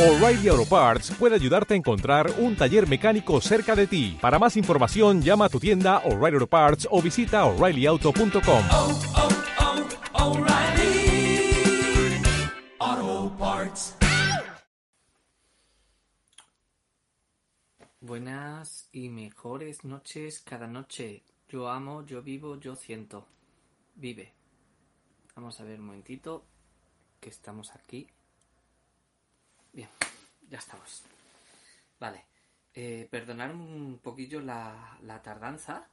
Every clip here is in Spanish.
O'Reilly Auto Parts puede ayudarte a encontrar un taller mecánico cerca de ti. Para más información, llama a tu tienda O'Reilly Auto Parts o visita oreillyauto.com. oh, oh, Parts. Buenas y mejores noches cada noche. Yo amo, yo vivo, yo siento. Vive. Vamos a ver un momentito que estamos aquí. Bien, ya estamos. Vale. Eh, perdonar un poquillo la, tardanza.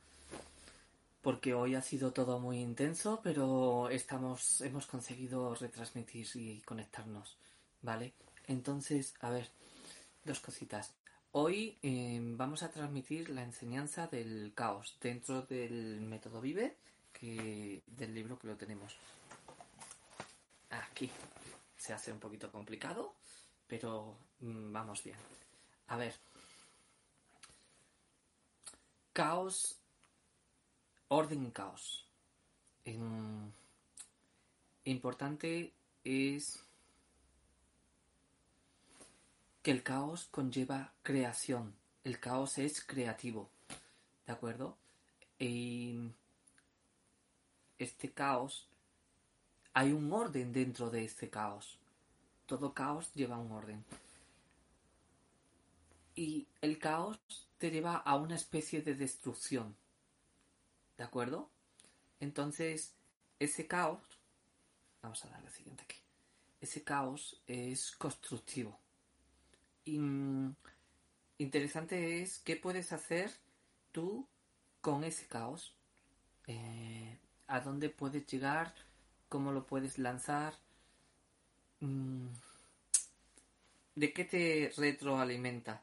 Porque hoy ha sido todo muy intenso, pero estamos, hemos conseguido retransmitir y conectarnos. ¿Vale? Entonces, a ver, dos cositas. Hoy eh, vamos a transmitir la enseñanza del caos dentro del método Vive, que, del libro que lo tenemos. Aquí se hace un poquito complicado, pero mm, vamos bien. A ver. Caos, orden caos. Em, importante es que el caos conlleva creación. El caos es creativo. ¿De acuerdo? Y este caos, hay un orden dentro de este caos. Todo caos lleva un orden. Y el caos te lleva a una especie de destrucción. ¿De acuerdo? Entonces, ese caos, vamos a dar la siguiente aquí. Ese caos es constructivo. Y, mm, interesante es qué puedes hacer tú con ese caos. Eh, ¿A dónde puedes llegar? ¿Cómo lo puedes lanzar? Mm, ¿De qué te retroalimenta?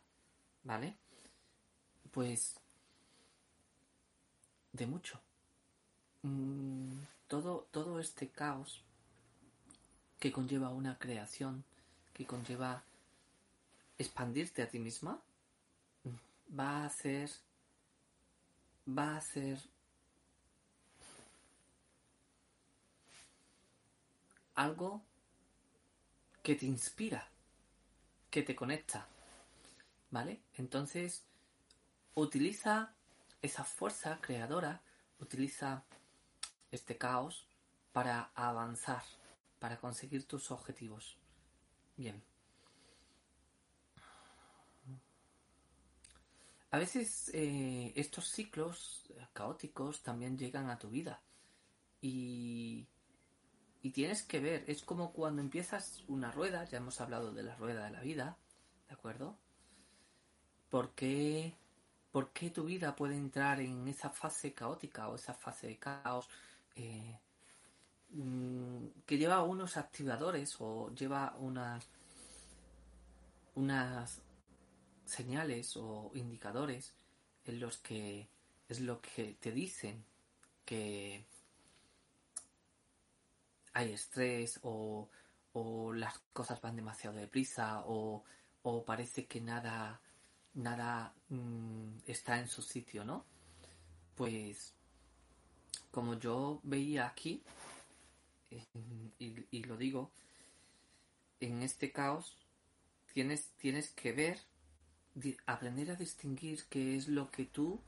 ¿Vale? Pues de mucho. Mm, todo, todo este caos que conlleva una creación, que conlleva expandirte a ti misma, va a hacer, va a hacer algo que te inspira, que te conecta, ¿vale? Entonces, utiliza esa fuerza creadora, utiliza este caos para avanzar, para conseguir tus objetivos. Bien. A veces eh, estos ciclos caóticos también llegan a tu vida y, tienes que ver, es como cuando empiezas una rueda, ya hemos hablado de la rueda de la vida, ¿de acuerdo? ¿Por qué, por qué tu vida puede entrar en esa fase caótica o esa fase de caos eh, mm, que lleva unos activadores o lleva unas unas señales o indicadores en los que es lo que te dicen que hay estrés o, o las cosas van demasiado deprisa o, o parece que nada nada mm, está en su sitio, ¿no? Pues como yo veía aquí y, lo digo en este caos tienes tienes que ver aprender a distinguir qué es lo que tú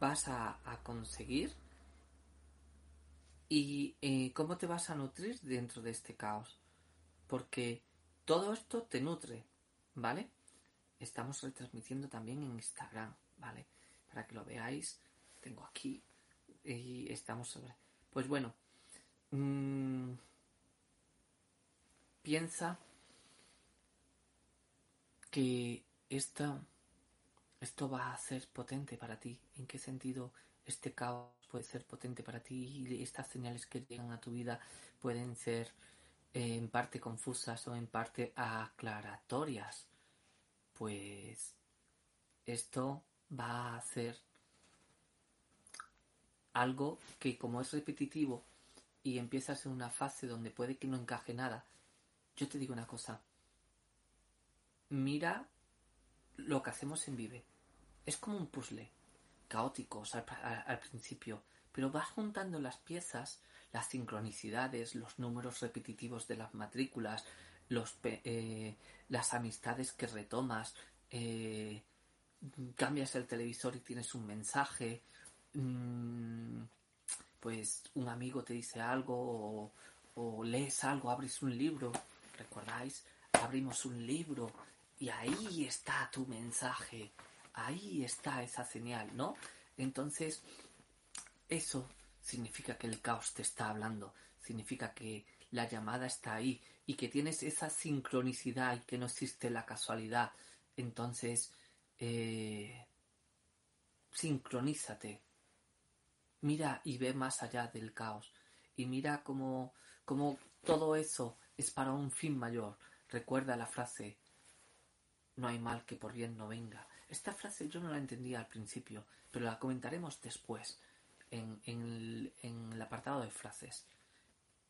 vas a conseguir y eh, cómo te vas a nutrir dentro de este caos. Porque todo esto te nutre, ¿vale? Estamos retransmitiendo también en Instagram, ¿vale? Para que lo veáis, tengo aquí y estamos sobre... Pues bueno, mm, piensa que esto va a ser potente para ti. ¿En qué sentido este caos puede ser potente para ti y estas señales que llegan a tu vida pueden ser eh, en parte confusas o en parte aclaratorias? Pues esto va a hacer algo que como es repetitivo y empiezas en una fase donde puede que no encaje nada, yo te digo una cosa, mira lo que hacemos en Vive. Es como un puzzle, caóticos al, al- principio, pero vas juntando las piezas, las sincronicidades, los números repetitivos de las matrículas, los, eh, las amistades que retomas, eh, cambias el televisor y tienes un mensaje, mm, pues un amigo te dice algo o, o lees algo, abres un libro, ¿recordáis? Abrimos un libro y ahí está tu mensaje, ahí está esa señal, ¿no? Entonces, eso significa que el caos te está hablando, significa que la llamada está ahí y que tienes esa sincronicidad y que no existe la casualidad. Entonces, eh, sincronízate. Mira y ve más allá del caos. Y mira cómo, cómo todo eso es para un fin mayor. Recuerda la frase, no hay mal que por bien no venga. Esta frase yo no la entendía al principio, pero la comentaremos después en, el apartado de frases.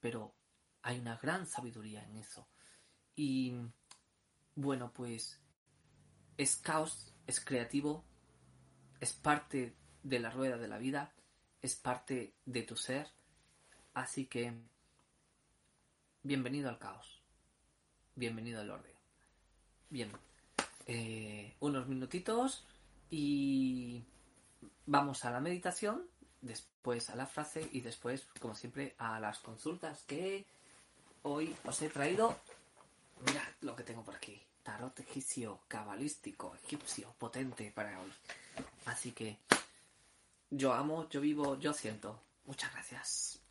Pero hay una gran sabiduría en eso. Y bueno, pues es caos, es creativo, es parte de la rueda de la vida, es parte de tu ser. Así que bienvenido al caos, bienvenido al orden. Bien, eh, unos minutitos y vamos a la meditación, después a la frase y después, como siempre, a las consultas que hoy os he traído. Mirad lo que tengo por aquí. Tarot egipcio, cabalístico, egipcio, potente para hoy. Así que yo amo, yo vivo, yo siento. Muchas gracias.